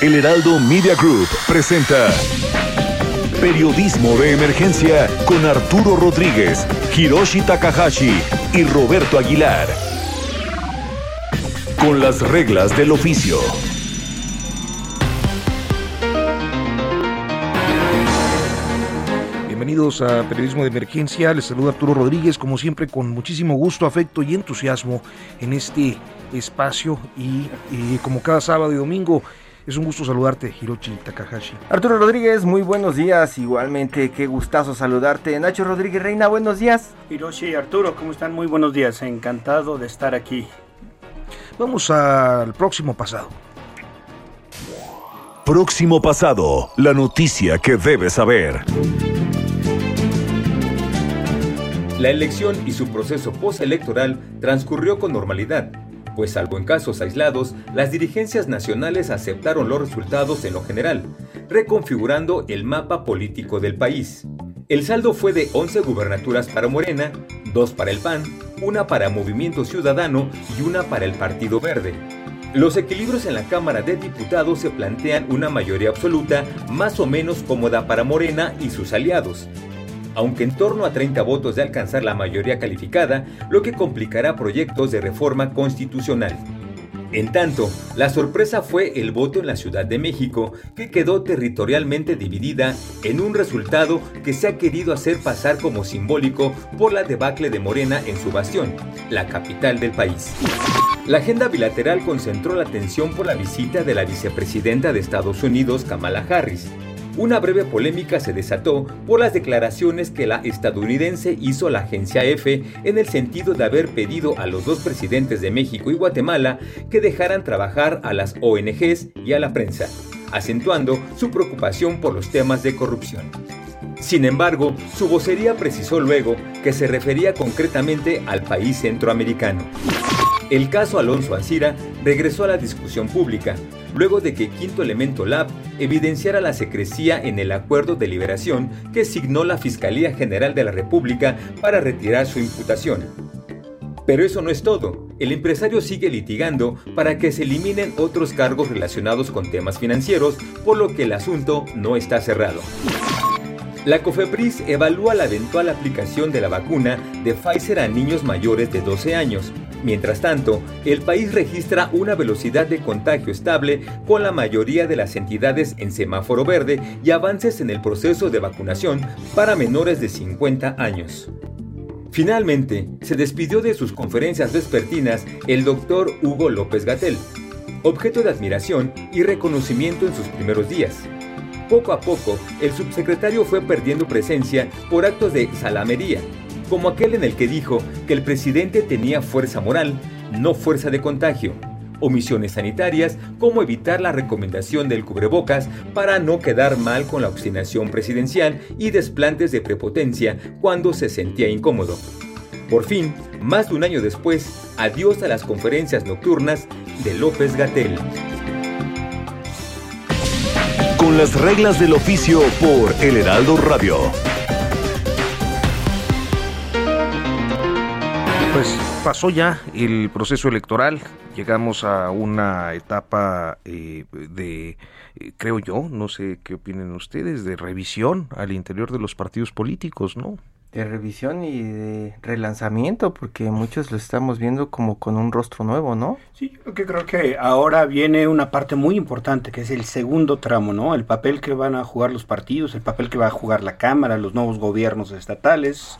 El Heraldo Media Group presenta Periodismo de Emergencia con Arturo Rodríguez, Hiroshi Takahashi y Roberto Aguilar. Con las reglas del oficio. Bienvenidos a Periodismo de Emergencia. Les saluda Arturo Rodríguez, como siempre, con muchísimo gusto, afecto y entusiasmo en este espacio. Y, y como cada sábado y domingo, es un gusto saludarte, Hiroshi Takahashi. Arturo Rodríguez, muy buenos días. Igualmente, qué gustazo saludarte. Nacho Rodríguez Reina, buenos días. Hiroshi y Arturo, ¿cómo están? Muy buenos días. Encantado de estar aquí. Vamos al próximo pasado. Próximo pasado, la noticia que debes saber. La elección y su proceso postelectoral transcurrió con normalidad, pues salvo en casos aislados, las dirigencias nacionales aceptaron los resultados en lo general, reconfigurando el mapa político del país. El saldo fue de 11 gubernaturas para Morena, 2 para el PAN, una para Movimiento Ciudadano y una para el Partido Verde. Los equilibrios en la Cámara de Diputados se plantean una mayoría absoluta más o menos cómoda para Morena y sus aliados, aunque en torno a 30 votos de alcanzar la mayoría calificada, lo que complicará proyectos de reforma constitucional. En tanto, la sorpresa fue el voto en la Ciudad de México, que quedó territorialmente dividida en un resultado que se ha querido hacer pasar como simbólico por la debacle de Morena en su bastión, la capital del país. La agenda bilateral concentró la atención por la visita de la vicepresidenta de Estados Unidos, Kamala Harris, una breve polémica se desató por las declaraciones que la estadounidense hizo a la agencia EFE en el sentido de haber pedido a los dos presidentes de México y Guatemala que dejaran trabajar a las ONGs y a la prensa, acentuando su preocupación por los temas de corrupción. Sin embargo, su vocería precisó luego que se refería concretamente al país centroamericano. El caso Alonso Ancira regresó a la discusión pública, luego de que Quinto Elemento Lab evidenciara la secrecía en el acuerdo de liberación que signó la Fiscalía General de la República para retirar su imputación. Pero eso no es todo. El empresario sigue litigando para que se eliminen otros cargos relacionados con temas financieros, por lo que el asunto no está cerrado. La COFEPRIS evalúa la eventual aplicación de la vacuna de Pfizer a niños mayores de 12 años. Mientras tanto, el país registra una velocidad de contagio estable con la mayoría de las entidades en semáforo verde y avances en el proceso de vacunación para menores de 50 años. Finalmente, se despidió de sus conferencias vespertinas el doctor Hugo López Gatel, objeto de admiración y reconocimiento en sus primeros días. Poco a poco, el subsecretario fue perdiendo presencia por actos de salamería, como aquel en el que dijo que el presidente tenía fuerza moral, no fuerza de contagio, omisiones sanitarias, como evitar la recomendación del cubrebocas para no quedar mal con la obstinación presidencial y desplantes de prepotencia cuando se sentía incómodo. Por fin, más de un año después, adiós a las conferencias nocturnas de López Gatel con las reglas del oficio por El Heraldo Radio. Pues pasó ya el proceso electoral, llegamos a una etapa eh, de, eh, creo yo, no sé qué opinen ustedes, de revisión al interior de los partidos políticos, ¿no? de revisión y de relanzamiento, porque muchos lo estamos viendo como con un rostro nuevo, ¿no? Sí, yo creo que ahora viene una parte muy importante, que es el segundo tramo, ¿no? El papel que van a jugar los partidos, el papel que va a jugar la Cámara, los nuevos gobiernos estatales.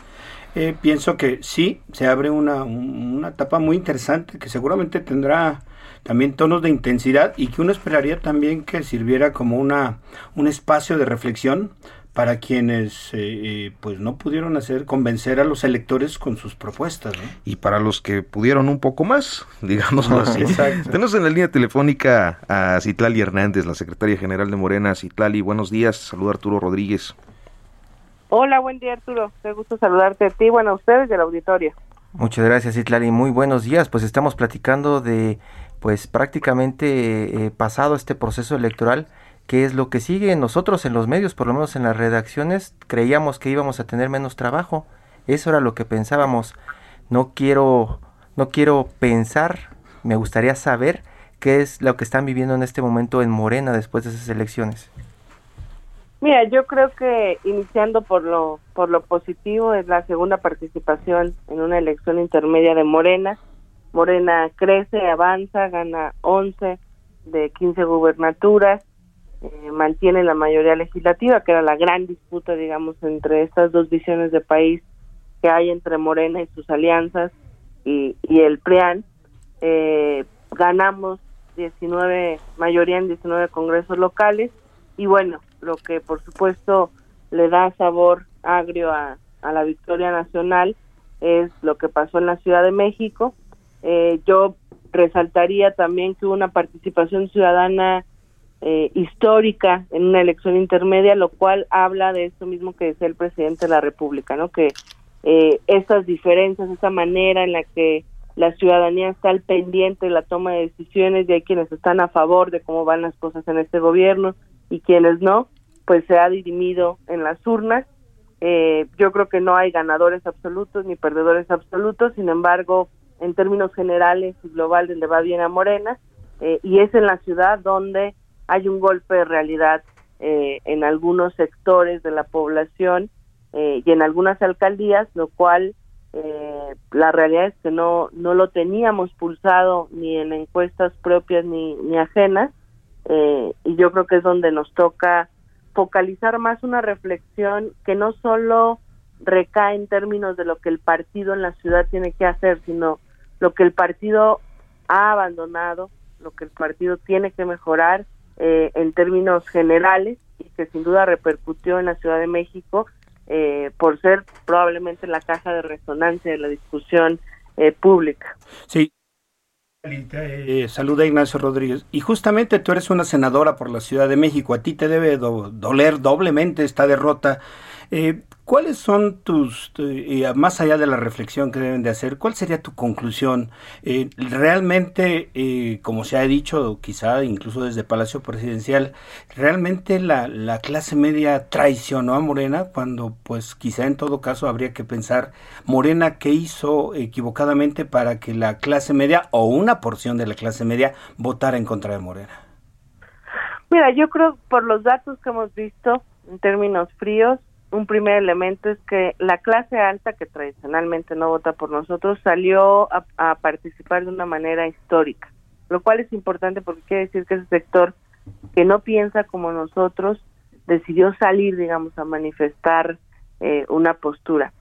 Eh, pienso que sí, se abre una, una etapa muy interesante que seguramente tendrá también tonos de intensidad y que uno esperaría también que sirviera como una, un espacio de reflexión para quienes eh, eh, pues no pudieron hacer convencer a los electores con sus propuestas. Y para los que pudieron un poco más, digámoslo así. Tenemos en la línea telefónica a Citlali Hernández, la secretaria general de Morena. Citlali, buenos días. Saluda Arturo Rodríguez. Hola, buen día Arturo. Qué gusto saludarte a ti, bueno, a ustedes al auditorio. Muchas gracias Citlali, muy buenos días. Pues estamos platicando de pues prácticamente eh, pasado este proceso electoral qué es lo que sigue. Nosotros en los medios, por lo menos en las redacciones, creíamos que íbamos a tener menos trabajo. Eso era lo que pensábamos. No quiero, no quiero pensar, me gustaría saber qué es lo que están viviendo en este momento en Morena después de esas elecciones. Mira, yo creo que iniciando por lo por lo positivo es la segunda participación en una elección intermedia de Morena. Morena crece, avanza, gana 11 de 15 gubernaturas, eh, mantiene la mayoría legislativa, que era la gran disputa, digamos, entre estas dos visiones de país que hay entre Morena y sus alianzas y, el PRIAN. Eh, ganamos 19, mayoría en 19 congresos locales y bueno, lo que por supuesto le da sabor agrio a, la victoria nacional es lo que pasó en la Ciudad de México. Eh, yo resaltaría también que hubo una participación ciudadana eh, histórica en una elección intermedia, lo cual habla de esto mismo que decía el presidente de la República, ¿no? Que eh, estas diferencias, esa manera en la que la ciudadanía está al pendiente de la toma de decisiones y hay quienes están a favor de cómo van las cosas en este gobierno y quienes no, pues se ha dirimido en las urnas. Eh, yo creo que no hay ganadores absolutos ni perdedores absolutos, sin embargo, en términos generales y globales le va bien a Morena eh, y es en la ciudad donde hay un golpe de realidad eh, en algunos sectores de la población eh, y en algunas alcaldías, lo cual eh, la realidad es que no, no lo teníamos pulsado ni en encuestas propias ni, ni ajenas, y yo creo que es donde nos toca focalizar más una reflexión que no solo recae en términos de lo que el partido en la ciudad tiene que hacer, sino lo que el partido ha abandonado, lo que el partido tiene que mejorar eh, en términos generales y que sin duda repercutió en la Ciudad de México eh, por ser probablemente la caja de resonancia de la discusión eh, pública. Sí. Saluda Ignacio Rodríguez. Y justamente tú eres una senadora por la Ciudad de México. A ti te debe doler doblemente esta derrota. ¿Cuáles son tus, eh, más allá de la reflexión que deben de hacer, cuál sería tu conclusión? Eh, realmente, eh, como se ha dicho, quizá incluso desde Palacio Presidencial, realmente la, la, clase media traicionó a Morena cuando, pues quizá en todo caso habría que pensar, Morena, ¿qué hizo equivocadamente para que la clase media o una porción de la clase media votara en contra de Morena? Mira, yo creo por los datos que hemos visto en términos fríos, un primer elemento es que la clase alta, que tradicionalmente no vota por nosotros, salió a, participar de una manera histórica, lo cual es importante porque quiere decir que ese sector que no piensa como nosotros decidió salir, digamos, a manifestar eh, una postura.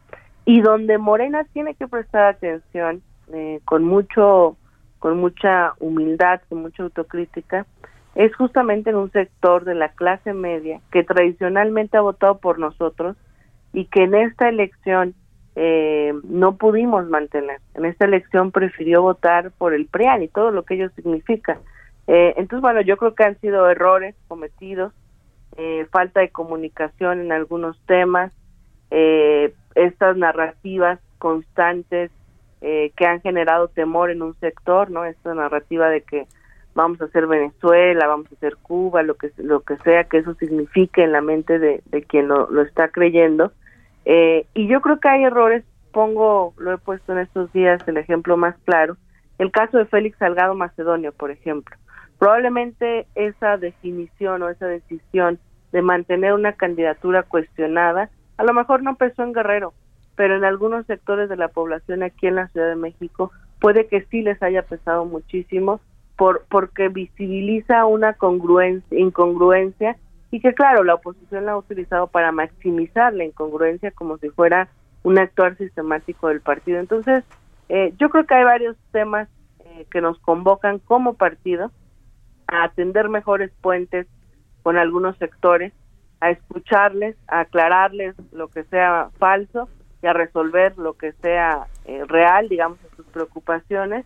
Y donde Morena tiene que prestar atención eh, con mucho, con mucha humildad, con mucha autocrítica, es justamente en un sector de la clase media que tradicionalmente ha votado por nosotros y que en esta elección eh, no pudimos mantener. En esta elección prefirió votar por el PRIAN y todo lo que ello significa. Eh, entonces, bueno, yo creo que han sido errores cometidos, eh, falta de comunicación en algunos temas, estas narrativas constantes que han generado temor en un sector, ¿no? Esta narrativa de que vamos a hacer Venezuela, vamos a hacer Cuba, lo que lo que sea que eso signifique en la mente de, quien lo, lo, está creyendo. Eh, y yo creo que hay errores, pongo, lo he puesto en estos días el ejemplo más claro, el caso de Félix Salgado Macedonio, por ejemplo. Probablemente esa definición o esa decisión de mantener una candidatura cuestionada, a lo mejor no pesó en Guerrero, pero en algunos sectores de la población aquí en la Ciudad de México puede que sí les haya pesado muchísimo por porque visibiliza una congruencia, incongruencia y que claro, la oposición la ha utilizado para maximizar la incongruencia como si fuera un actuar sistemático del partido. Entonces, eh, yo creo que hay varios temas eh, que nos convocan como partido a atender mejores puentes con algunos sectores, a escucharles, a aclararles lo que sea falso y a resolver lo que sea eh, real, digamos, sus preocupaciones.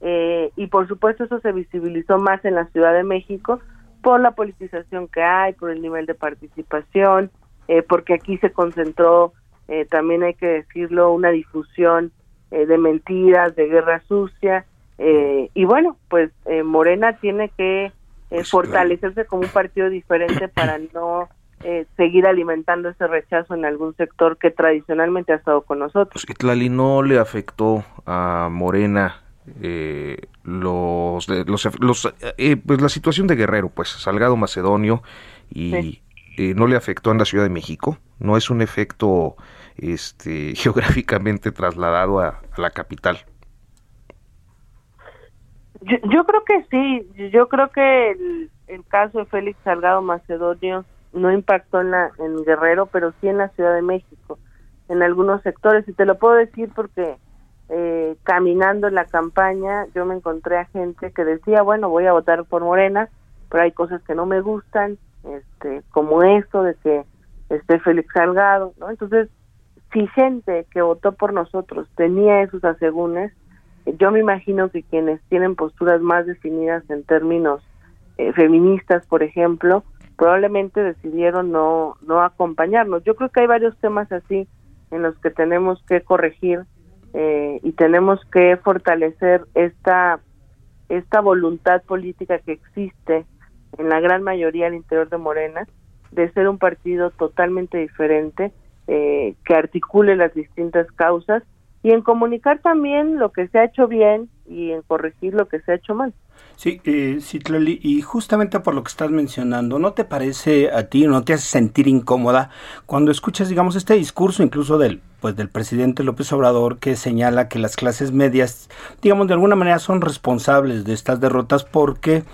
Eh, y por supuesto eso se visibilizó más en la Ciudad de México por la politización que hay, por el nivel de participación, eh, porque aquí se concentró, también hay que decirlo, una difusión de mentiras, de guerra sucia. y bueno, pues Morena tiene que pues fortalecerse como un partido diferente para no eh, seguir alimentando ese rechazo en algún sector que tradicionalmente ha estado con nosotros. Pues no le afectó a Morena eh, los, los, eh, pues la situación de Guerrero, pues Salgado Macedonio y no le afectó en la Ciudad de México, no es un efecto este geográficamente trasladado a, la capital. Yo, creo que sí, yo creo que el, el caso de Félix Salgado Macedonio no impactó en, la, en Guerrero, pero sí en la Ciudad de México, en algunos sectores. Y te lo puedo decir porque eh, caminando en la campaña yo me encontré a gente que decía, bueno, voy a votar por Morena, pero hay cosas que no me gustan, este, como esto de que esté Félix Salgado, ¿no? Entonces, si gente que votó por nosotros tenía esos asegúnes, yo me imagino que quienes tienen posturas más definidas en términos eh, feministas, por ejemplo, probablemente decidieron no, no acompañarnos. Yo creo que hay varios temas así en los que tenemos que corregir eh, y tenemos que fortalecer esta, esta voluntad política que existe en la gran mayoría al interior de Morena de ser un partido totalmente diferente, eh, que articule las distintas causas y en comunicar también lo que se ha hecho bien y en corregir lo que se ha hecho mal. Sí, eh, y justamente por lo que estás mencionando, ¿no te parece a ti, no te hace sentir incómoda cuando escuchas, digamos, este discurso incluso del, pues, del presidente López Obrador que señala que las clases medias, digamos, de alguna manera son responsables de estas derrotas porque,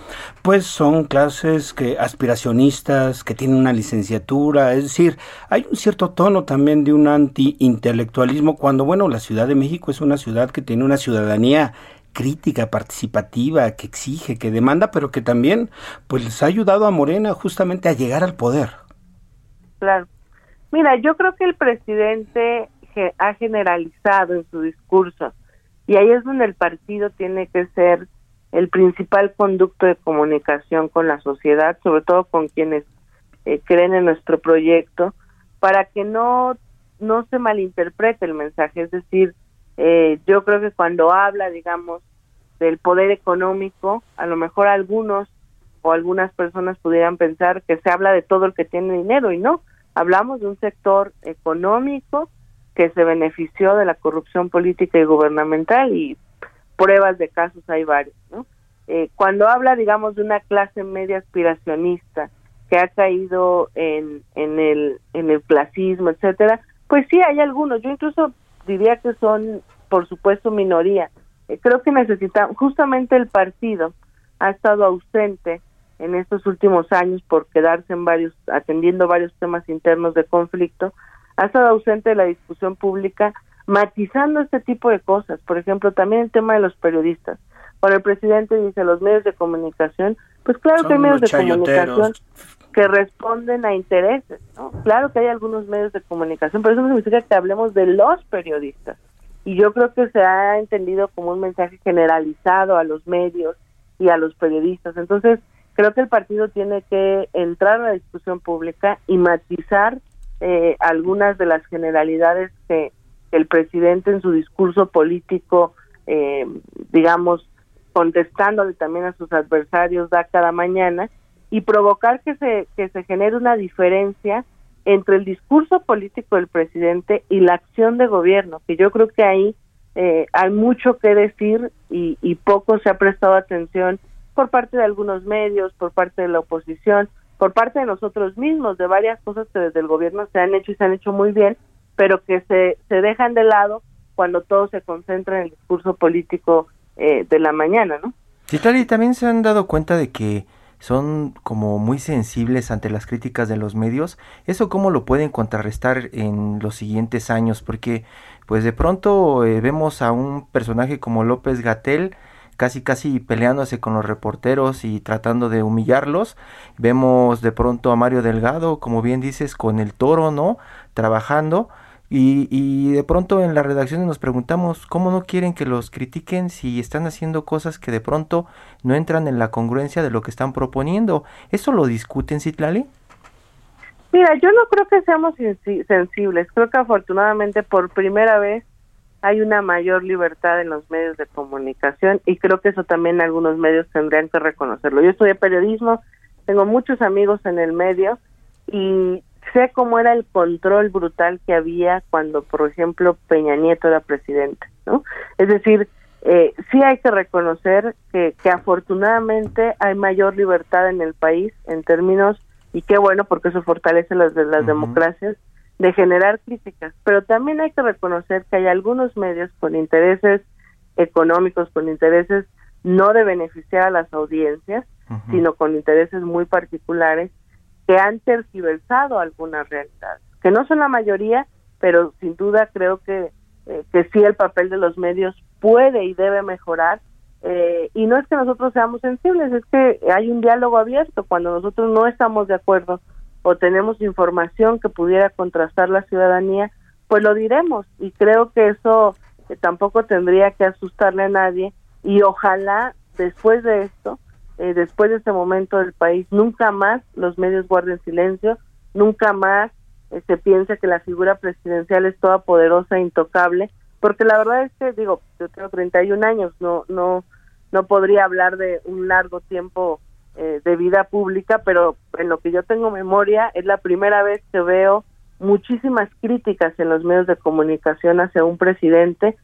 pues, son clases que aspiracionistas, que tienen una licenciatura, es decir, hay un cierto tono también de un anti-intelectualismo cuando, bueno, la Ciudad de México es una ciudad que tiene una ciudadanía crítica, participativa, que exige, que demanda, pero que también pues les ha ayudado a Morena justamente a llegar al poder. Claro. Mira, yo creo que el presidente ha generalizado en su discurso y ahí es donde el partido tiene que ser el principal conducto de comunicación con la sociedad, sobre todo con quienes eh, creen en nuestro proyecto, para que no no se malinterprete el mensaje, es decir, eh, yo creo que cuando habla, digamos, del poder económico, a lo mejor algunos o algunas personas pudieran pensar que se habla de todo el que tiene dinero y no, hablamos de un sector económico que se benefició de la corrupción política y gubernamental y pruebas de casos hay varios. Eh, cuando habla, digamos, de una clase media aspiracionista que ha caído en, en el en el clasismo, etcétera, pues sí hay algunos. Yo incluso diría que son, por supuesto, minoría. Eh, creo que necesitamos, justamente el partido ha estado ausente en estos últimos años por quedarse en varios, atendiendo varios temas internos de conflicto, ha estado ausente de la discusión pública, matizando este tipo de cosas. Por ejemplo, también el tema de los periodistas. Cuando el presidente dice los medios de comunicación, pues claro que hay medios de comunicación que responden a intereses, ¿no? Claro que hay algunos medios de comunicación, pero eso no significa que hablemos de los periodistas. Y yo creo que se ha entendido como un mensaje generalizado a los medios y a los periodistas. Entonces, creo que el partido tiene que entrar a la discusión pública y matizar eh, algunas de las generalidades que el presidente en su discurso político, eh, digamos, contestándole también a sus adversarios da cada mañana y provocar que se, que se genere una diferencia entre el discurso político del presidente y la acción de gobierno, que yo creo que ahí eh, hay mucho que decir y, y poco se ha prestado atención por parte de algunos medios, por parte de la oposición, por parte de nosotros mismos, de varias cosas que desde el gobierno se han hecho y se han hecho muy bien, pero que se, se dejan de lado cuando todo se concentra en el discurso político eh, de la mañana, ¿no? Sí, y también se han dado cuenta de que son como muy sensibles ante las críticas de los medios. ¿Eso cómo lo pueden contrarrestar en los siguientes años? Porque pues de pronto eh, vemos a un personaje como López Gatel casi casi peleándose con los reporteros y tratando de humillarlos. Vemos de pronto a Mario Delgado, como bien dices, con el toro, ¿no? Trabajando. Y, y, de pronto en la redacción nos preguntamos cómo no quieren que los critiquen si están haciendo cosas que de pronto no entran en la congruencia de lo que están proponiendo. ¿Eso lo discuten, Citlali? Mira, yo no creo que seamos sensibles. Creo que afortunadamente por primera vez hay una mayor libertad en los medios de comunicación y creo que eso también algunos medios tendrían que reconocerlo. Yo estudié periodismo, tengo muchos amigos en el medio y sé cómo era el control brutal que había cuando, por ejemplo, Peña Nieto era presidente, ¿no? Es decir, eh, sí hay que reconocer que, que afortunadamente hay mayor libertad en el país en términos, y qué bueno porque eso fortalece las, las democracias, de generar críticas, pero también hay que reconocer que hay algunos medios con intereses económicos, con intereses no de beneficiar a las audiencias, sino con intereses muy particulares que han tergiversado algunas realidades, que no son la mayoría, pero sin duda creo que, eh, que sí el papel de los medios puede y debe mejorar. Eh, y no es que nosotros seamos sensibles, es que hay un diálogo abierto. Cuando nosotros no estamos de acuerdo o tenemos información que pudiera contrastar la ciudadanía, pues lo diremos. Y creo que eso eh, tampoco tendría que asustarle a nadie. Y ojalá después de esto eh, después de este momento del país, nunca más los medios guarden silencio, nunca más eh, se piense que la figura presidencial es toda poderosa e intocable, porque la verdad es que, digo, yo tengo 31 años, no, no, no podría hablar de un largo tiempo eh, de vida pública, pero en lo que yo tengo memoria es la primera vez que veo muchísimas críticas en los medios de comunicación hacia un presidente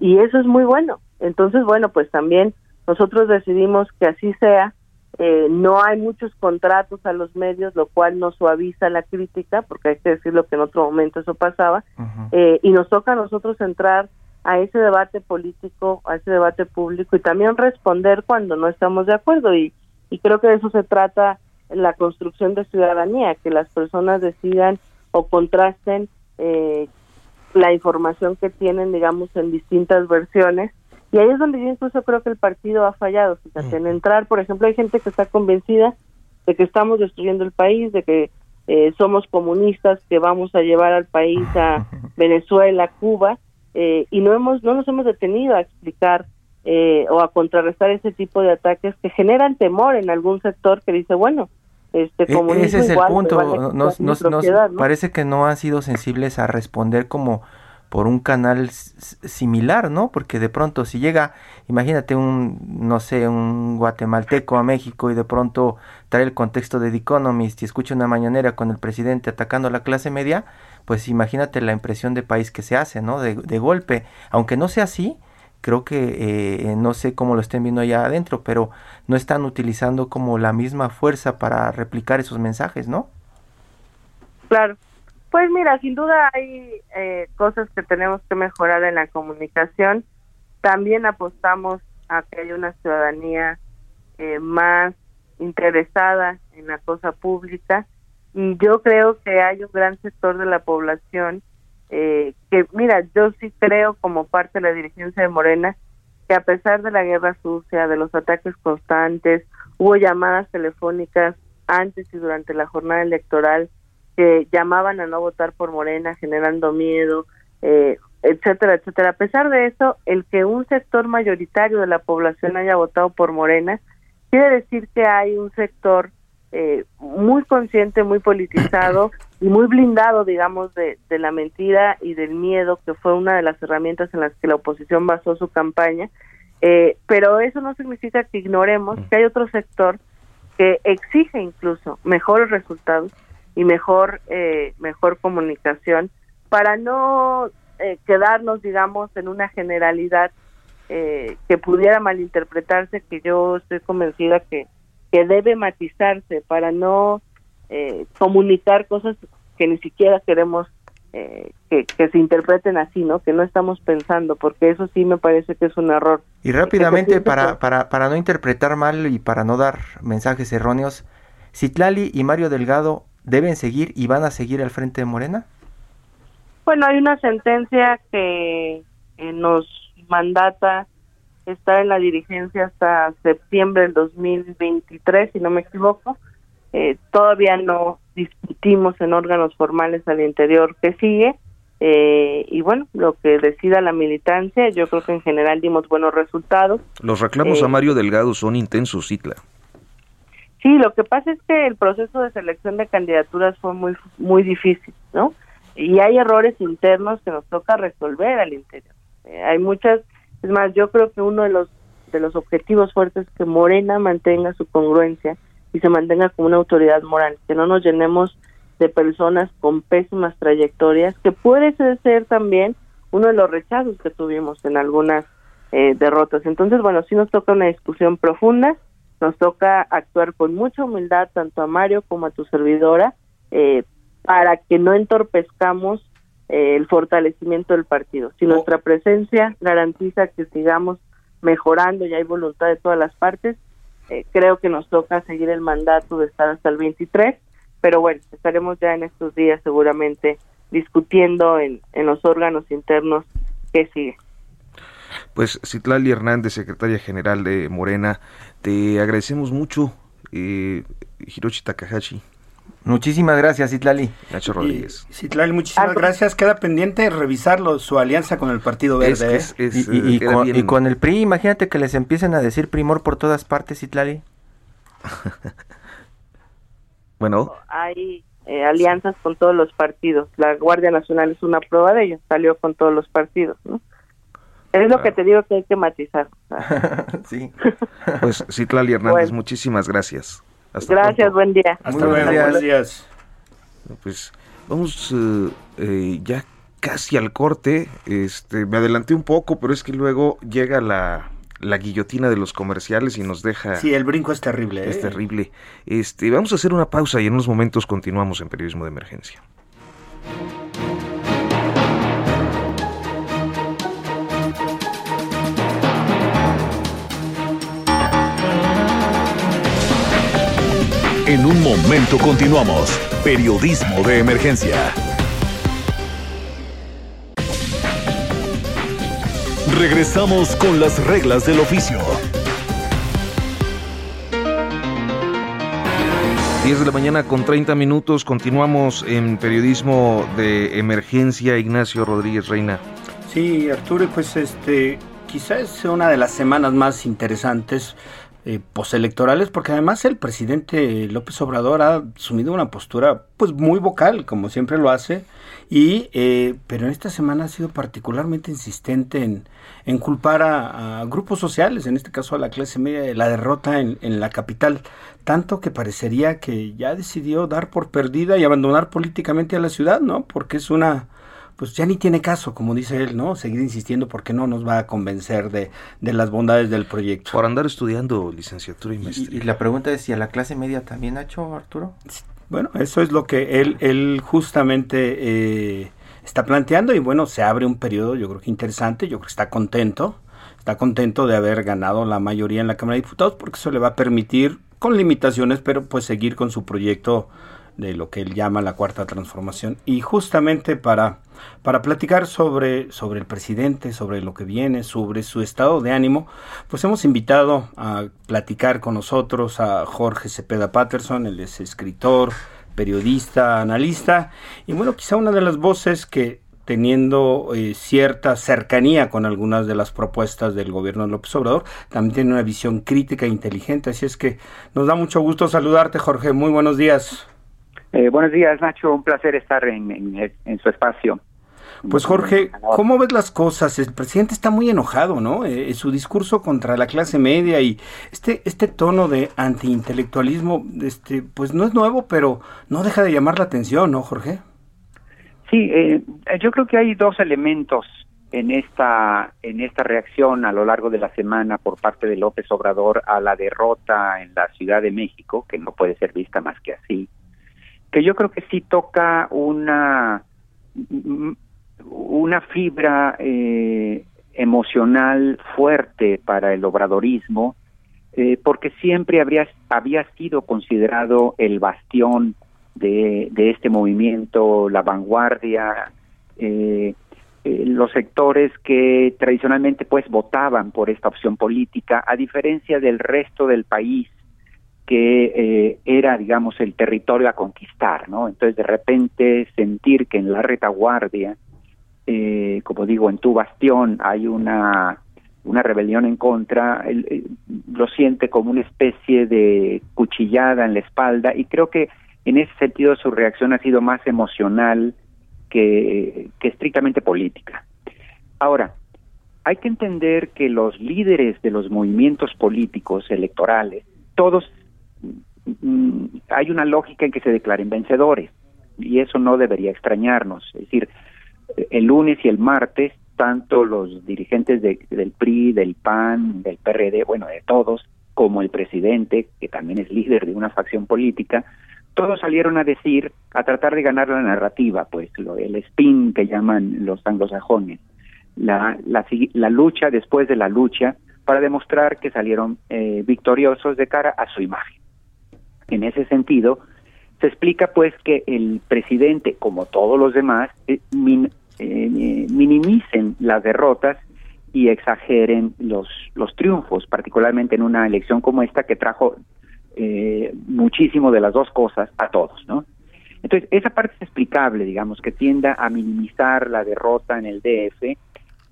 y eso es muy bueno. Entonces, bueno, pues también nosotros decidimos que así sea. Eh, no hay muchos contratos a los medios, lo cual nos suaviza la crítica, porque hay que decirlo que en otro momento eso pasaba. Eh, y nos toca a nosotros entrar a ese debate político, a ese debate público y también responder cuando no estamos de acuerdo. Y, y creo que de eso se trata la construcción de ciudadanía, que las personas decidan o contrasten eh, la información que tienen, digamos, en distintas versiones y ahí es donde yo incluso creo que el partido ha fallado, fíjate, en entrar, por ejemplo, hay gente que está convencida de que estamos destruyendo el país, de que eh, somos comunistas, que vamos a llevar al país a Venezuela, Cuba, eh, y no hemos, no nos hemos detenido a explicar eh, o a contrarrestar ese tipo de ataques que generan temor en algún sector que dice, bueno, este e-, ese es el punto, nos, nos, parece que no han sido sensibles a responder como por un canal similar, ¿no? Porque de pronto si llega, imagínate un, no sé, un guatemalteco a México y de pronto trae el contexto de The Economist y escucha una mañanera con el presidente atacando a la clase media, pues imagínate la impresión de país que se hace, ¿no? De, golpe. Aunque no sea así, creo que eh, no sé cómo lo estén viendo allá adentro, pero no están utilizando como la misma fuerza para replicar esos mensajes, ¿no? Claro. Pues mira, sin duda hay eh, cosas que tenemos que mejorar en la comunicación. También apostamos a que haya una ciudadanía eh, más interesada en la cosa pública y yo creo que hay un gran sector de la población eh, que, mira, yo sí creo como parte de la dirigencia de Morena que a pesar de la guerra sucia, de los ataques constantes, hubo llamadas telefónicas antes y durante la jornada electoral que llamaban a no votar por Morena, generando miedo, eh, etcétera, etcétera. A pesar de eso, el que un sector mayoritario de la población haya votado por Morena, quiere decir que hay un sector eh, muy consciente, muy politizado y muy blindado, digamos, de, de la mentira y del miedo, que fue una de las herramientas en las que la oposición basó su campaña. Eh, pero eso no significa que ignoremos que hay otro sector que exige incluso mejores resultados, y mejor eh, mejor comunicación para no eh, quedarnos digamos en una generalidad eh, que pudiera malinterpretarse que yo estoy convencida que que debe matizarse para no comunicar cosas que ni siquiera queremos que, que, se interpreten así, ¿no? Que no estamos pensando, porque eso sí me parece que es un error. Y rápidamente, para, para, para no interpretar mal y para no dar mensajes erróneos, Citlali y Mario Delgado deben seguir y van a seguir al frente de Morena? Bueno, hay una sentencia que nos mandata estar en la dirigencia hasta septiembre del 2023, si no me equivoco. Eh, todavía no discutimos en órganos formales al interior que sigue. Eh, y bueno, lo que decida la militancia, yo creo que en general dimos buenos resultados. Los reclamos a Mario Delgado son intensos, Citla. Sí, lo que pasa es que el proceso de selección de candidaturas fue muy muy difícil, ¿no? Y hay errores internos que nos toca resolver al interior. Eh, hay muchas, es más, yo creo que uno de los de los objetivos fuertes es que Morena mantenga su congruencia y se mantenga como una autoridad moral, que no nos llenemos de personas con pésimas trayectorias, que puede ser también uno de los rechazos que tuvimos en algunas eh, derrotas. Entonces, bueno, sí nos toca una discusión profunda nos toca actuar con mucha humildad tanto a Mario como a tu servidora eh, para que no entorpezcamos eh, el fortalecimiento del partido. Si nuestra presencia garantiza que sigamos mejorando y hay voluntad de todas las partes, eh, creo que nos toca seguir el mandato de estar hasta el 23, pero bueno, estaremos ya en estos días seguramente discutiendo en, en los órganos internos qué sigue. Pues Citlali Hernández, secretaria general de Morena, te agradecemos mucho, eh, Hiroshi Takahashi. Muchísimas gracias, Citlali. Nacho Rodríguez. Citlali, muchísimas gracias. Queda pendiente revisarlo, su alianza con el Partido Verde. ¿eh? y, con, el PRI, imagínate que les empiecen a decir primor por todas partes, Citlali. bueno. Hay eh, alianzas con todos los partidos. La Guardia Nacional es una prueba de ello. Salió con todos los partidos, ¿no? Es lo que te digo que hay que matizar. sí. Pues Citlali Hernández, muchísimas gracias. gracias, buen día. Hasta luego, buenos días. Pues vamos eh, eh, ya casi al corte. Este, me adelanté un poco, pero es que luego llega la, la guillotina de los comerciales y nos deja. Sí, el brinco es terrible. Es ¿eh? terrible. Este, vamos a hacer una pausa y en unos momentos continuamos en periodismo de emergencia. En un momento continuamos. Periodismo de emergencia. Regresamos con las reglas del oficio. 10 de la mañana con 30 minutos. Continuamos en periodismo de emergencia. Ignacio Rodríguez Reina. Sí, Arturo, pues este quizás sea una de las semanas más interesantes eh, postelectorales, porque además el presidente López Obrador ha asumido una postura pues muy vocal, como siempre lo hace, y eh, pero en esta semana ha sido particularmente insistente en, en culpar a, grupos sociales, en este caso a la clase media, de la derrota en, en la capital, tanto que parecería que ya decidió dar por perdida y abandonar políticamente a la ciudad, ¿no? Porque es una pues ya ni tiene caso, como dice él, ¿no? Seguir insistiendo porque no nos va a convencer de, de las bondades del proyecto. Por andar estudiando licenciatura y maestría. Y, la pregunta es si a la clase media también ha hecho, Arturo. Bueno, eso es lo que él, él justamente eh, está planteando y bueno, se abre un periodo yo creo que interesante, yo creo que está contento, está contento de haber ganado la mayoría en la Cámara de Diputados porque eso le va a permitir, con limitaciones, pero pues seguir con su proyecto de lo que él llama la cuarta transformación. Y justamente para, para platicar sobre, sobre el presidente, sobre lo que viene, sobre su estado de ánimo, pues hemos invitado a platicar con nosotros a Jorge Cepeda Patterson, él es escritor, periodista, analista, y bueno, quizá una de las voces que teniendo eh, cierta cercanía con algunas de las propuestas del gobierno de López Obrador, también tiene una visión crítica e inteligente. Así es que nos da mucho gusto saludarte, Jorge. Muy buenos días. Eh, buenos días, Nacho. Un placer estar en, su espacio. Pues Jorge, ¿cómo ves las cosas? El presidente está muy enojado, ¿no? Eh, su discurso contra la clase media y este este tono de antiintelectualismo, este, pues no es nuevo, pero no deja de llamar la atención, ¿no, Jorge? Sí, eh, yo creo que hay dos elementos en esta en esta reacción a lo largo de la semana por parte de López Obrador a la derrota en la Ciudad de México, que no puede ser vista más que así que yo creo que sí toca una una fibra eh, emocional fuerte para el obradorismo, eh, porque siempre habría, había sido considerado el bastión de, este movimiento, la vanguardia, eh, los sectores que tradicionalmente pues votaban por esta opción política, a diferencia del resto del país que eh, era, digamos, el territorio a conquistar, ¿no? Entonces, de repente, sentir que en la retaguardia, eh, como digo, en tu bastión hay una, una rebelión en contra, lo siente como una especie de cuchillada en la espalda y creo que en ese sentido su reacción ha sido más emocional que, que estrictamente política. Ahora, hay que entender que los líderes de los movimientos políticos electorales, todos hay una lógica en que se declaren vencedores y eso no debería extrañarnos. Es decir, el lunes y el martes, tanto los dirigentes del PRI, del PAN, del PRD, bueno, de todos, como el presidente, que también es líder de una facción política, todos salieron a decir, a tratar de ganar la narrativa, pues lo, el spin que llaman los anglosajones, la, la, la lucha después de la lucha, para demostrar que salieron eh, victoriosos de cara a su imagen. En ese sentido, se explica pues que el presidente, como todos los demás, eh, eh, minimicen las derrotas y exageren los, triunfos, particularmente en una elección como esta que trajo muchísimo de las dos cosas a todos, ¿no? Entonces, esa parte es explicable, digamos, que tienda a minimizar la derrota en el DF,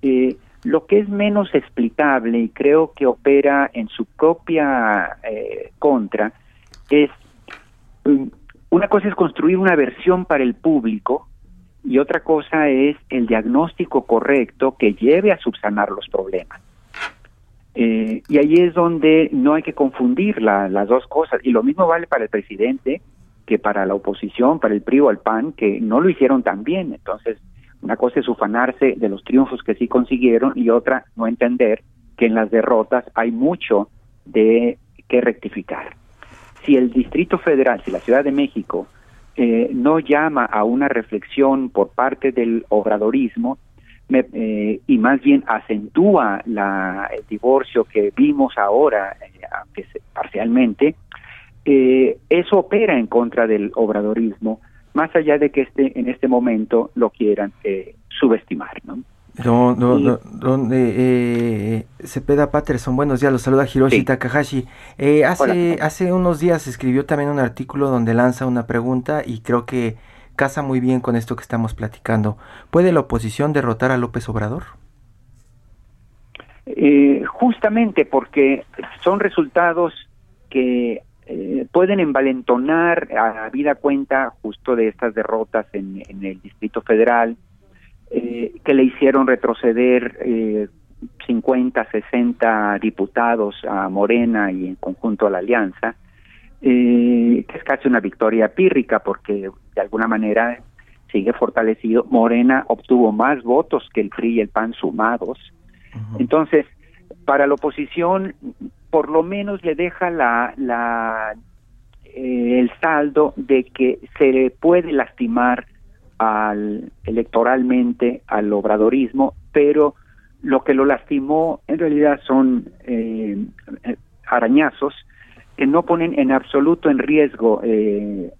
eh, lo que es menos explicable y creo que opera en su propia eh, contra es mm, una cosa es construir una versión para el público y otra cosa es el diagnóstico correcto que lleve a subsanar los problemas. Eh, y ahí es donde no hay que confundir las dos cosas. Y lo mismo vale para el presidente que para la oposición, para el PRI o el PAN, que no lo hicieron tan bien. Entonces, una cosa es ufanarse de los triunfos que sí consiguieron y otra no entender que en las derrotas hay mucho de que rectificar. Si el Distrito Federal, si la Ciudad de México eh, no llama a una reflexión por parte del obradorismo eh, y más bien acentúa la, el divorcio que vimos ahora, eh, parcialmente, eso opera en contra del obradorismo más allá de que este, en este momento lo quieran eh, subestimar, ¿no? No, no, no, don eh, Cepeda Patterson, buenos días, los saluda Hiroshi Takahashi. Eh, hace, hace unos días escribió también un artículo donde lanza una pregunta y creo que casa muy bien con esto que estamos platicando. ¿Puede la oposición derrotar a López Obrador? Eh, justamente porque son resultados que eh, pueden envalentonar a vida cuenta justo de estas derrotas en, el Distrito Federal, eh, que le hicieron retroceder eh, 50, 60 diputados a Morena y en conjunto a la Alianza, eh, que es casi una victoria pírrica porque de alguna manera sigue fortalecido. Morena obtuvo más votos que el PRI y el PAN sumados. Entonces, para la oposición por lo menos le deja la, la eh, el saldo de que se le puede lastimar al electoralmente al obradorismo, pero lo que lo lastimó en realidad son eh, arañazos que no ponen en absoluto en riesgo eh,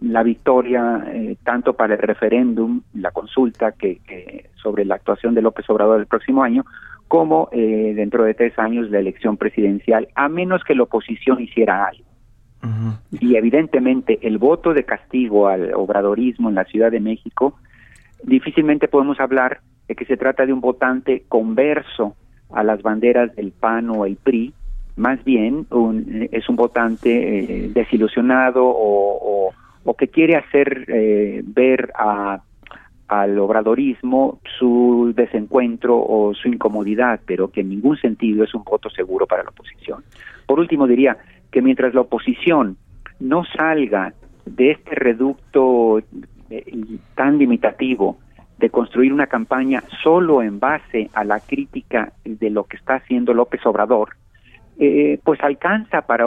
la victoria tanto para el referéndum, la consulta que, sobre la actuación de López Obrador el próximo año, como eh, dentro de tres años la elección presidencial, a menos que la oposición hiciera algo. Y evidentemente el voto de castigo al obradorismo en la Ciudad de México, difícilmente podemos hablar de que se trata de un votante converso a las banderas del PAN o el PRI, más bien es un votante eh, desilusionado o, o, que quiere hacer eh, ver a al obradorismo su desencuentro o su incomodidad, pero que en ningún sentido es un voto seguro para la oposición. Por último, diría que mientras la oposición no salga de este reducto eh, tan limitativo de construir una campaña solo en base a la crítica de lo que está haciendo López Obrador, eh, pues alcanza para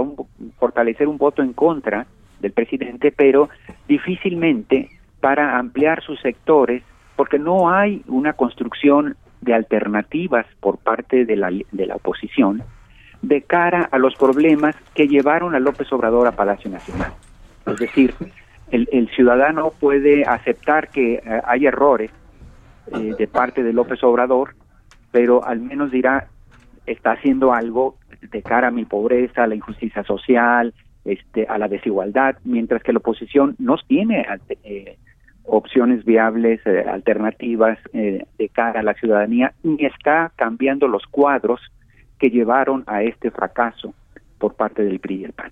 fortalecer un voto en contra del presidente, pero difícilmente para ampliar sus sectores, porque no hay una construcción de alternativas por parte de la, de la oposición de cara a los problemas que llevaron a López Obrador a Palacio Nacional. Es decir, el, ciudadano puede aceptar que eh, hay errores, eh, de parte de López Obrador, pero al menos dirá, está haciendo algo de cara a mi pobreza, a la injusticia social, este, a la desigualdad, mientras que la oposición no tiene eh, opciones viables, eh, alternativas eh, de cara a la ciudadanía, ni está cambiando los cuadros que llevaron a este fracaso por parte del PRI y el PAN.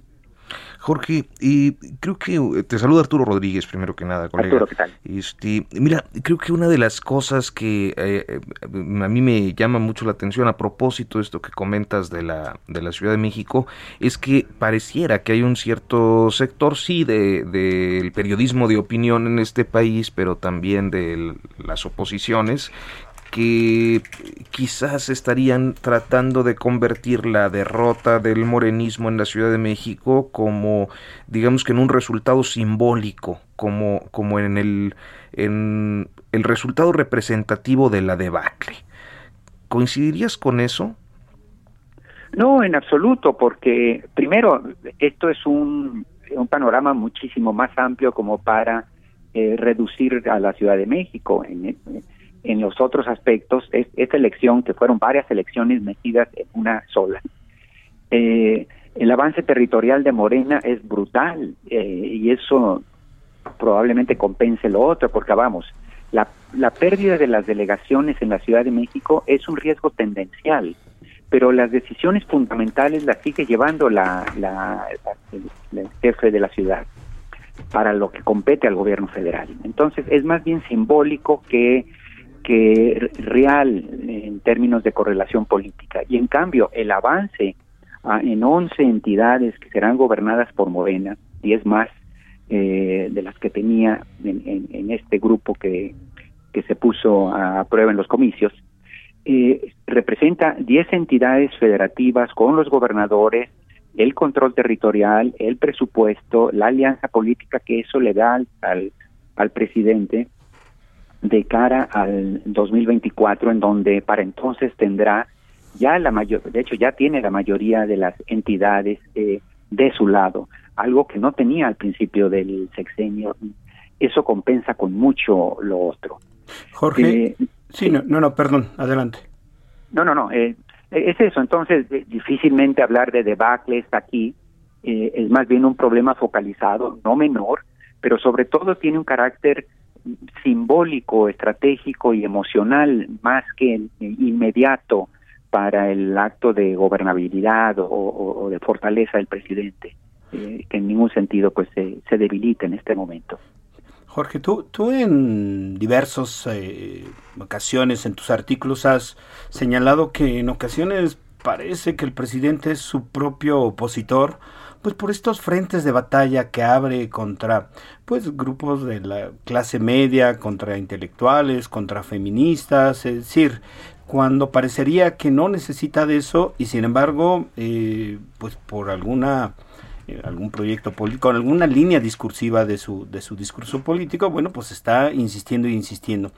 Jorge, y creo que eh, te saluda Arturo Rodríguez, primero que nada, colega. Arturo, ¿qué tal? Este, mira, creo que una de las cosas que eh, eh, a mí me llama mucho la atención a propósito de esto que comentas de la, de la Ciudad de México es que pareciera que hay un cierto sector, sí, del de, periodismo de opinión en este país, pero también de las oposiciones, que quizás estarían tratando de convertir la derrota del morenismo en la Ciudad de México como, digamos que en un resultado simbólico, como, como en el, en el resultado representativo de la debacle. ¿Coincidirías con eso? No, en absoluto, porque primero, esto es un, un panorama muchísimo más amplio como para eh, reducir a la Ciudad de México. En, en los otros aspectos, es, esta elección, que fueron varias elecciones metidas en una sola, eh, el avance territorial de Morena es brutal eh, y eso probablemente compense lo otro, porque vamos, la, la pérdida de las delegaciones en la Ciudad de México es un riesgo tendencial, pero las decisiones fundamentales las sigue llevando la, la, el jefe de la ciudad para lo que compete al gobierno federal. Entonces es más bien simbólico que que real en términos de correlación política. Y en cambio, el avance ah, en 11 entidades que serán gobernadas por Morena, 10 más eh, de las que tenía en, este grupo que, que, se puso a prueba en los comicios, eh, representa 10 entidades federativas con los gobernadores, el control territorial, el presupuesto, la alianza política que eso le da al, al presidente de cara al 2024, en donde para entonces tendrá ya la mayor, de hecho ya tiene la mayoría de las entidades eh, de su lado, algo que no tenía al principio del sexenio. Eso compensa con mucho lo otro. Jorge, eh, sí, no, no, perdón, adelante. No, no, no, eh, es eso. Entonces, difícilmente hablar de debacles aquí es más bien un problema focalizado, no menor, pero sobre todo tiene un carácter simbólico, estratégico y emocional más que inmediato para el acto de gobernabilidad o, de fortaleza del presidente, eh, que en ningún sentido pues se, se, debilita en este momento. Jorge, tú, tú en diversas eh, ocasiones en tus artículos has señalado que en ocasiones parece que el presidente es su propio opositor pues por estos frentes de batalla que abre contra pues grupos de la clase media, contra intelectuales, contra feministas, es decir, cuando parecería que no necesita de eso y sin embargo, eh, pues por alguna algún proyecto político, alguna línea discursiva de su, de su discurso político, bueno, pues está insistiendo y insistiendo.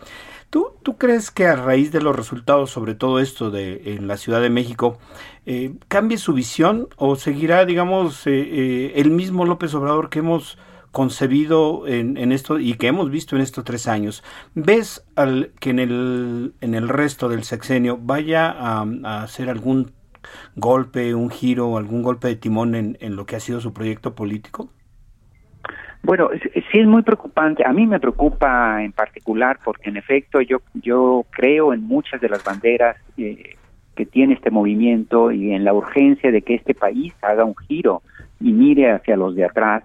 ¿Tú, ¿Tú crees que a raíz de los resultados sobre todo esto de en la Ciudad de México eh, cambie su visión o seguirá, digamos, eh, el mismo López Obrador que hemos concebido en, en, esto y que hemos visto en estos tres años? ¿Ves al, que en el, en el resto del sexenio vaya a, a hacer algún golpe, un giro, algún golpe de timón en, en lo que ha sido su proyecto político? Bueno, sí es muy preocupante. A mí me preocupa en particular porque en efecto yo yo creo en muchas de las banderas eh, que tiene este movimiento y en la urgencia de que este país haga un giro y mire hacia los de atrás,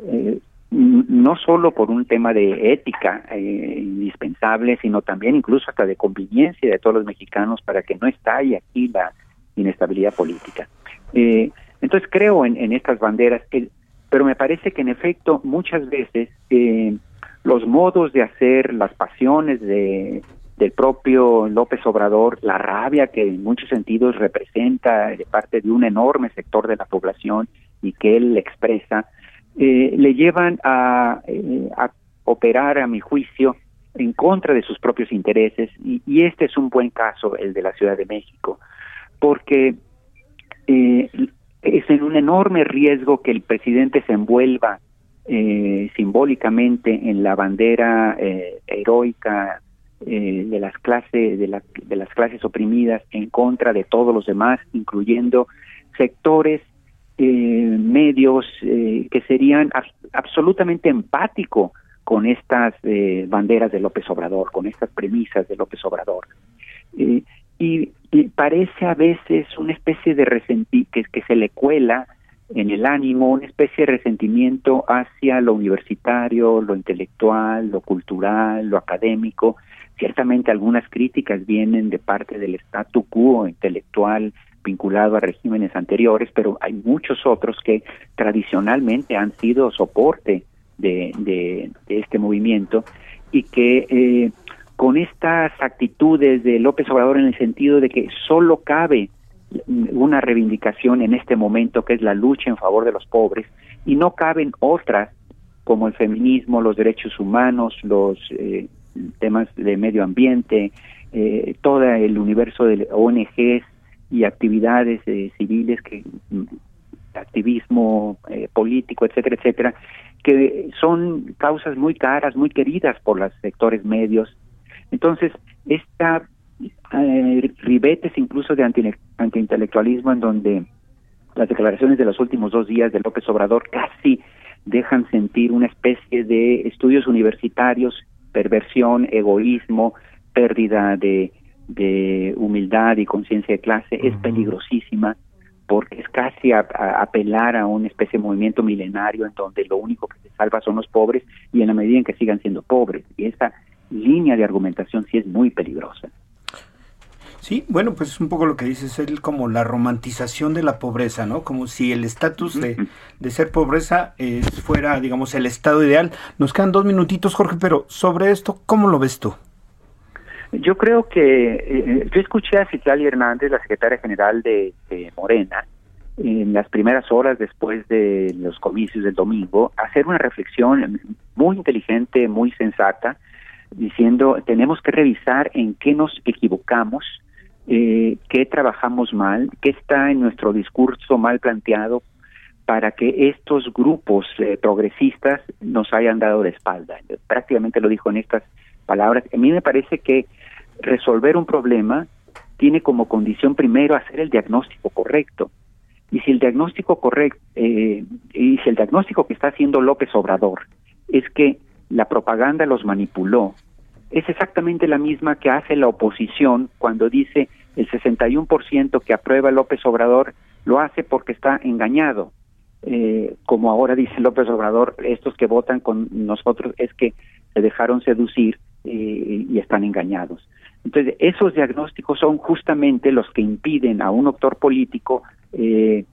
eh, no solo por un tema de ética eh, indispensable, sino también incluso hasta de conveniencia de todos los mexicanos para que no estalle aquí la inestabilidad política. Eh, entonces creo en, estas banderas, pero me parece que en efecto muchas veces eh, los modos de hacer, las pasiones de, del propio López Obrador, la rabia que en muchos sentidos representa de parte de un enorme sector de la población y que él expresa, eh, le llevan a, a operar, a mi juicio, en contra de sus propios intereses y, y, este es un buen caso, el de la Ciudad de México porque eh, es en un enorme riesgo que el presidente se envuelva eh, simbólicamente en la bandera eh, heroica de las clases de, de las clases oprimidas en contra de todos los demás, incluyendo sectores medios que serían absolutamente empáticos con estas banderas de López Obrador, con estas premisas de López Obrador. Y, parece a veces una especie de resentimiento que, se le cuela en el ánimo, una especie de resentimiento hacia lo universitario, lo intelectual, lo cultural, lo académico. Ciertamente algunas críticas vienen de parte del statu quo intelectual vinculado a regímenes anteriores, pero hay muchos otros que tradicionalmente han sido soporte de, de, este movimiento y que eh, con estas actitudes de López Obrador en el sentido de que solo cabe una reivindicación en este momento que es la lucha en favor de los pobres y no caben otras como el feminismo, los derechos humanos, los eh, temas de medio ambiente, eh, todo el universo de ONGs y actividades eh, civiles que mm, activismo eh, político, etcétera, etcétera, que son causas muy caras, muy queridas por los sectores medios. Entonces, esta eh, ribetes incluso de anti, antiintelectualismo en donde las declaraciones de los últimos dos días de López Obrador casi dejan sentir una especie de estudios universitarios, perversión, egoísmo, pérdida de de humildad y conciencia de clase es peligrosísima porque es casi apelar a una especie de movimiento milenario en donde lo único que se salva son los pobres y en la medida en que sigan siendo pobres. Y esa línea de argumentación sí es muy peligrosa. Sí, bueno, pues es un poco lo que dices, él como la romantización de la pobreza, ¿no? Como si el estatus de, de, ser pobreza eh, fuera, digamos, el estado ideal. Nos quedan dos minutitos, Jorge, pero sobre esto, ¿cómo lo ves tú? Yo creo que eh, yo escuché a Citlali Hernández, la secretaria general de, Morena, en las primeras horas después de los comicios del domingo, hacer una reflexión muy inteligente, muy sensata, diciendo tenemos que revisar en qué nos equivocamos, eh, qué trabajamos mal, qué está en nuestro discurso mal planteado para que estos grupos eh, progresistas nos hayan dado de espalda. Prácticamente lo dijo en estas palabras. A mí me parece que resolver un problema tiene como condición primero hacer el diagnóstico correcto. Y si el diagnóstico correcto, eh, y si el diagnóstico que está haciendo López Obrador es que la propaganda los manipuló, es exactamente la misma que hace la oposición cuando dice el 61% que aprueba López Obrador lo hace porque está engañado. Eh, como ahora dice López Obrador, estos que votan con nosotros es que se dejaron seducir eh, y están engañados. Entonces, esos diagnósticos son justamente los que impiden a un doctor político eh,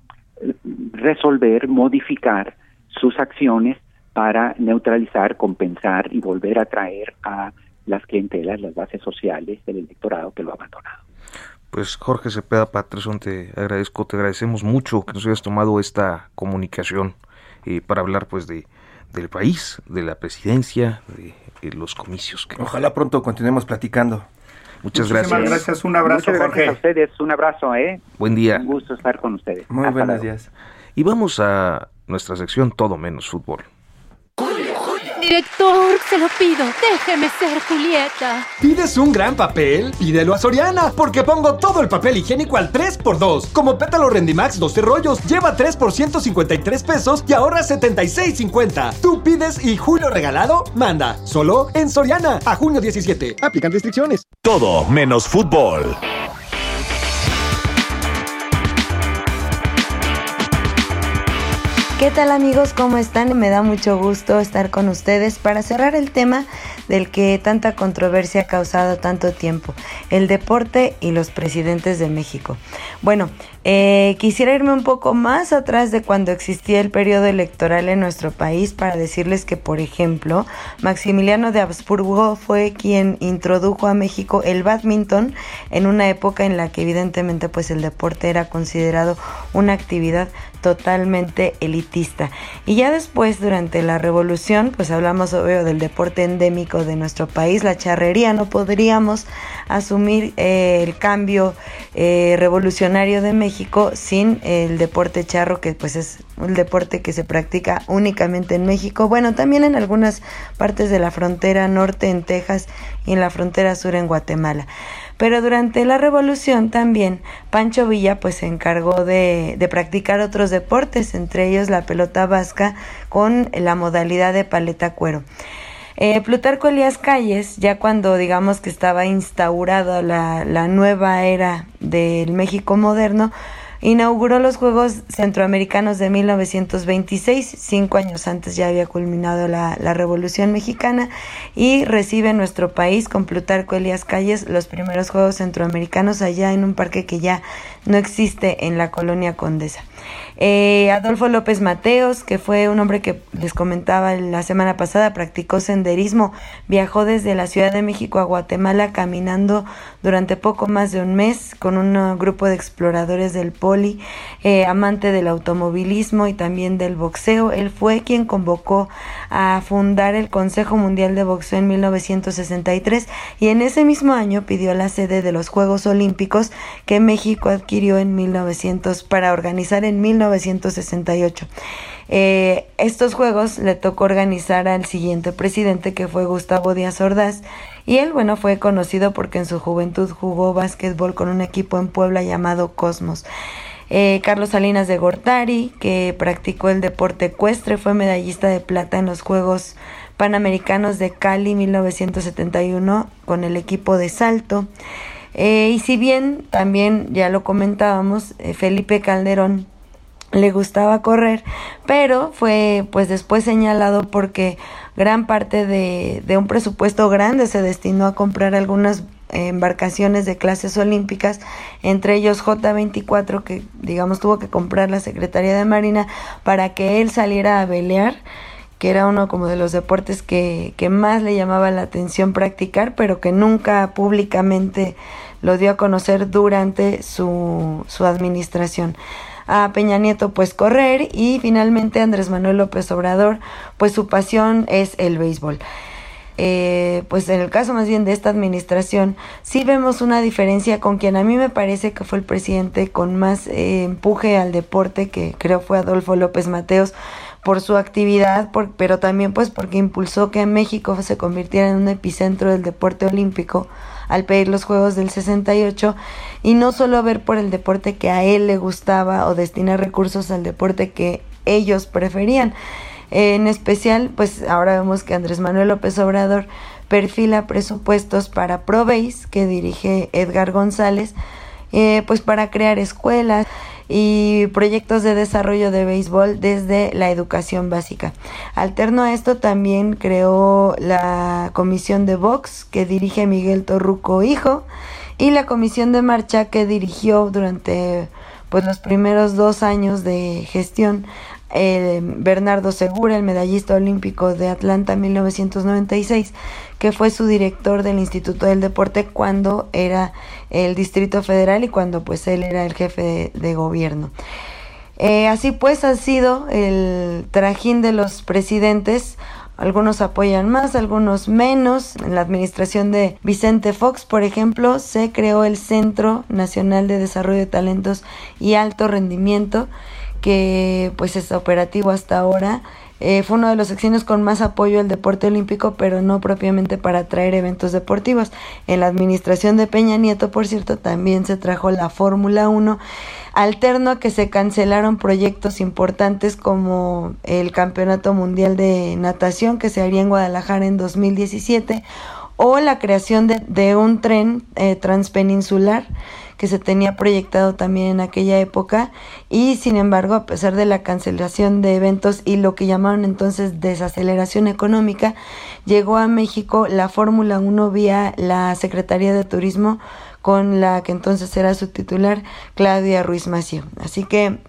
resolver, modificar sus acciones para neutralizar, compensar y volver a traer a las clientelas, las bases sociales del electorado que lo ha abandonado. Pues Jorge Cepeda Patterson, te agradezco, te agradecemos mucho que nos hayas tomado esta comunicación eh, para hablar pues de del país, de la presidencia, de, los comicios. Ojalá pronto continuemos platicando. Muchas gracias. gracias, un abrazo, Muchas gracias a ustedes, un abrazo, ¿eh? Buen día. Un gusto estar con ustedes. Muy buenos días. Y vamos a nuestra sección Todo menos fútbol. Director, se lo pido, déjeme ser Julieta. ¿Pides un gran papel? Pídelo a Soriana, porque pongo todo el papel higiénico al 3x2. Como pétalo Rendimax 12 rollos, lleva 3 por 153 pesos y ahorra 76.50. Tú pides y Julio regalado, manda. Solo en Soriana, a junio 17. Aplican restricciones. Todo menos fútbol. ¿Qué tal amigos? ¿Cómo están? Me da mucho gusto estar con ustedes para cerrar el tema del que tanta controversia ha causado tanto tiempo, el deporte y los presidentes de México. Bueno, eh, quisiera irme un poco más atrás de cuando existía el periodo electoral en nuestro país para decirles que, por ejemplo, Maximiliano de Habsburgo fue quien introdujo a México el badminton en una época en la que evidentemente pues el deporte era considerado una actividad totalmente elitista. Y ya después, durante la revolución, pues hablamos obvio del deporte endémico de nuestro país, la charrería. No podríamos asumir eh, el cambio eh, revolucionario de México Sin el deporte charro, que pues es un deporte que se practica únicamente en México, bueno, también en algunas partes de la frontera norte en Texas y en la frontera sur en Guatemala. Pero durante la revolución también Pancho Villa pues se encargó de, de practicar otros deportes, entre ellos la pelota vasca con la modalidad de paleta cuero. Eh, Plutarco Elías Calles, ya cuando digamos que estaba instaurada la, la nueva era del México moderno, inauguró los Juegos Centroamericanos de 1926, cinco años antes ya había culminado la, la, Revolución Mexicana, y recibe nuestro país con Plutarco Elías Calles los primeros Juegos Centroamericanos allá en un parque que ya no existe en la colonia Condesa. Eh, Adolfo López Mateos, que fue un hombre que les comentaba la semana pasada, practicó senderismo, viajó desde la Ciudad de México a Guatemala caminando durante poco más de un mes con un grupo de exploradores del Poli, eh, amante del automovilismo y también del boxeo. Él fue quien convocó a fundar el Consejo Mundial de Boxeo en 1963 y en ese mismo año pidió la sede de los Juegos Olímpicos que México adquirió en 1900 para organizar en 1968. Eh, estos juegos le tocó organizar al siguiente presidente que fue Gustavo Díaz Ordaz y él, bueno, fue conocido porque en su juventud jugó básquetbol con un equipo en Puebla llamado Cosmos. Eh, Carlos Salinas de Gortari, que practicó el deporte ecuestre, fue medallista de plata en los Juegos Panamericanos de Cali 1971 con el equipo de salto. Eh, y si bien también ya lo comentábamos, Felipe Calderón le gustaba correr, pero fue pues después señalado porque gran parte de, de un presupuesto grande se destinó a comprar algunas embarcaciones de clases olímpicas, entre ellos J24 que digamos tuvo que comprar la Secretaría de Marina para que él saliera a velear que era uno como de los deportes que, que más le llamaba la atención practicar, pero que nunca públicamente lo dio a conocer durante su, su administración a Peña Nieto pues correr y finalmente Andrés Manuel López Obrador pues su pasión es el béisbol. Eh, pues en el caso más bien de esta administración, sí vemos una diferencia con quien a mí me parece que fue el presidente con más eh, empuje al deporte, que creo fue Adolfo López Mateos, por su actividad, por, pero también pues porque impulsó que México se convirtiera en un epicentro del deporte olímpico al pedir los Juegos del 68 y no solo ver por el deporte que a él le gustaba o destinar recursos al deporte que ellos preferían. En especial, pues ahora vemos que Andrés Manuel López Obrador perfila presupuestos para Proveis, que dirige Edgar González, eh, pues para crear escuelas y proyectos de desarrollo de béisbol desde la educación básica. Alterno a esto también creó la comisión de box que dirige Miguel Torruco Hijo y la comisión de marcha que dirigió durante pues los primeros dos años de gestión Bernardo Segura, el medallista olímpico de Atlanta 1996, que fue su director del Instituto del Deporte cuando era el Distrito Federal y cuando pues él era el jefe de, gobierno. Eh, así pues ha sido el trajín de los presidentes algunos apoyan más, algunos menos. En la administración de Vicente Fox, por ejemplo, se creó el Centro Nacional de Desarrollo de Talentos y Alto Rendimiento, que pues es operativo hasta ahora. Eh, fue uno de los secciones con más apoyo al deporte olímpico, pero no propiamente para traer eventos deportivos. En la administración de Peña Nieto, por cierto, también se trajo la Fórmula 1, alterno a que se cancelaron proyectos importantes como el Campeonato Mundial de Natación que se haría en Guadalajara en 2017 o la creación de, de un tren eh, transpeninsular que se tenía proyectado también en aquella época. Y sin embargo a pesar de la cancelación de eventos y lo que llamaron entonces desaceleración económica llegó a México la Fórmula 1 vía la Secretaría de Turismo con la que entonces era su titular Claudia Ruiz Mació así que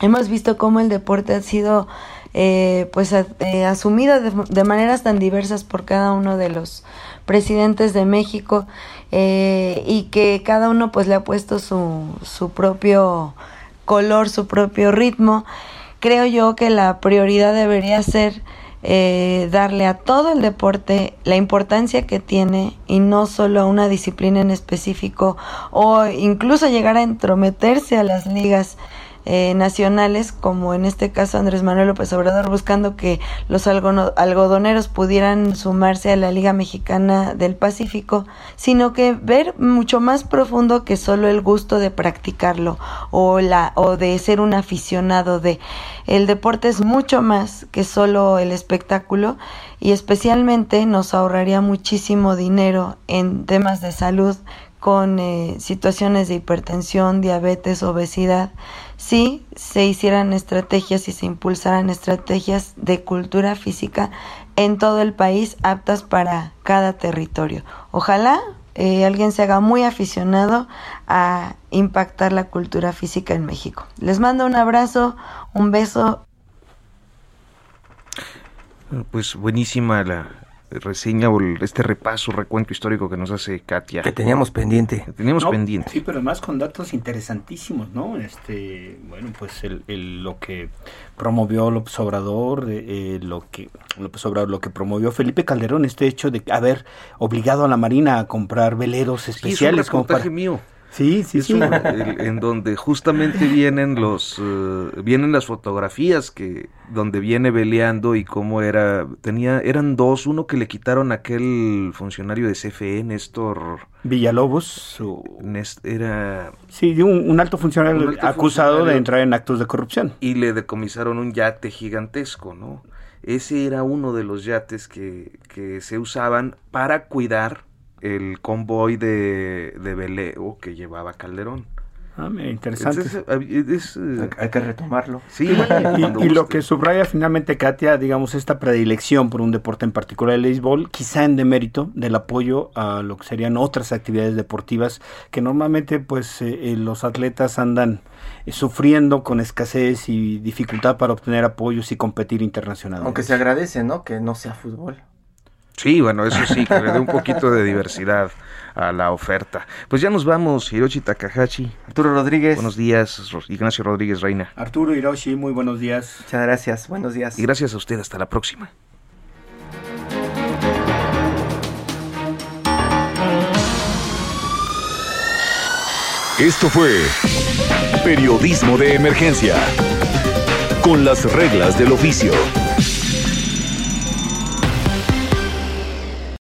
hemos visto cómo el deporte ha sido eh, pues eh, asumido de, de maneras tan diversas por cada uno de los presidentes de México eh, y que cada uno pues le ha puesto su, su propio color, su propio ritmo. Creo yo que la prioridad debería ser eh, darle a todo el deporte la importancia que tiene y no solo a una disciplina en específico o incluso llegar a entrometerse a las ligas eh, nacionales, como en este caso Andrés Manuel López Obrador, buscando que los algodoneros pudieran sumarse a la Liga Mexicana del Pacífico, sino que ver mucho más profundo que solo el gusto de practicarlo o, la, o de ser un aficionado de... El deporte es mucho más que solo el espectáculo y especialmente nos ahorraría muchísimo dinero en temas de salud con eh, situaciones de hipertensión, diabetes, obesidad, si se hicieran estrategias y se impulsaran estrategias de cultura física en todo el país aptas para cada territorio. Ojalá eh, alguien se haga muy aficionado a impactar la cultura física en México. Les mando un abrazo, un beso. Pues buenísima la, reseña o este repaso, recuento histórico que nos hace Katia. Que teníamos pendiente. teníamos pendiente. Sí, pero además con datos interesantísimos, ¿no? Este, bueno, pues el, lo que promovió López Obrador, eh, lo que López Obrador, lo que promovió Felipe Calderón, este hecho de haber obligado a la Marina a comprar veleros especiales sí, es un como mío. Sí, sí, sí. en donde justamente vienen los eh, vienen las fotografías que donde viene veleando y cómo era tenía eran dos, uno que le quitaron a aquel funcionario de CFE, Néstor Villalobos, era sí, un, alto funcionario acusado de entrar en actos de corrupción y le decomisaron un yate gigantesco, ¿no? Ese era uno de los yates que, que se usaban para cuidar el convoy de, de veleo que llevaba Calderón. Ah, interesante. Eh, hay que retomarlo. Sí, y, lo que subraya finalmente Katia, digamos, esta predilección por un deporte en particular, el béisbol, quizá en demérito del apoyo a lo que serían otras actividades deportivas que normalmente pues eh, eh, los atletas andan sufriendo con escasez y dificultad para obtener apoyos y competir internacionalmente. Aunque se agradece, ¿no? Que no sea fútbol. Sí, bueno, eso sí, que le dé un poquito de diversidad a la oferta. Pues ya nos vamos, Hiroshi Takahashi. Arturo Rodríguez. Buenos días, Ignacio Rodríguez Reina. Arturo Hiroshi, muy buenos días. Muchas gracias, buenos días. Y gracias a usted, hasta la próxima. Esto fue Periodismo de Emergencia, con las reglas del oficio.